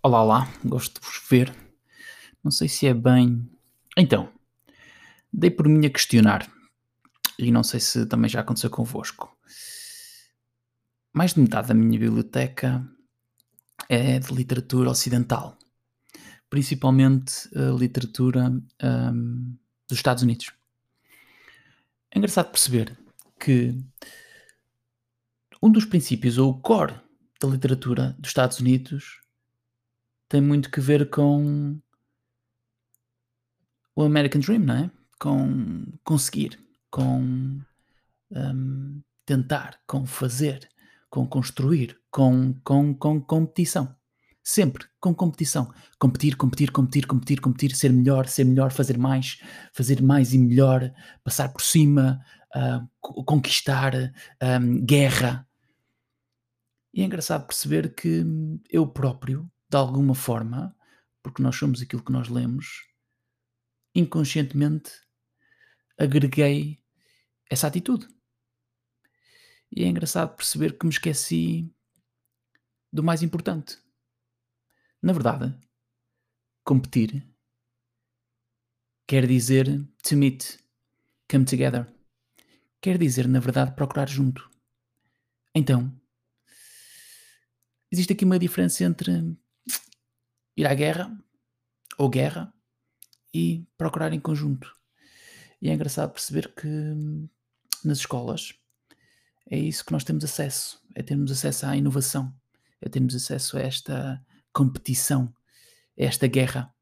Olá, olá, gosto de vos ver. Não sei se é bem. Então, dei por mim a questionar, e não sei se também já aconteceu convosco. Mais de metade da minha biblioteca é de literatura ocidental, principalmente a literatura hum, dos Estados Unidos. É engraçado perceber que um dos princípios, ou o core da literatura dos Estados Unidos, tem muito que ver com o American Dream, não é? Com conseguir, com hum, tentar, com fazer, com construir, com, com, com competição. Sempre com competição. Competir, competir, competir, competir, competir, ser melhor, ser melhor, fazer mais, fazer mais e melhor, passar por cima, uh, conquistar, um, guerra. E é engraçado perceber que eu próprio, de alguma forma, porque nós somos aquilo que nós lemos, inconscientemente agreguei essa atitude. E é engraçado perceber que me esqueci do mais importante. Na verdade, competir quer dizer to meet, come together. Quer dizer, na verdade, procurar junto. Então, existe aqui uma diferença entre ir à guerra ou guerra e procurar em conjunto. E é engraçado perceber que nas escolas é isso que nós temos acesso, é termos acesso à inovação, é termos acesso a esta competição, a esta guerra.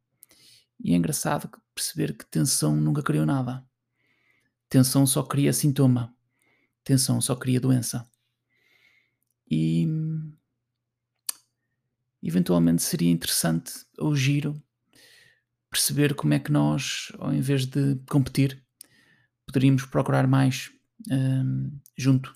E é engraçado perceber que tensão nunca criou nada. Tensão só cria sintoma. Tensão só cria doença. E eventualmente seria interessante ou giro perceber como é que nós, ao invés de competir, poderíamos procurar mais um, junto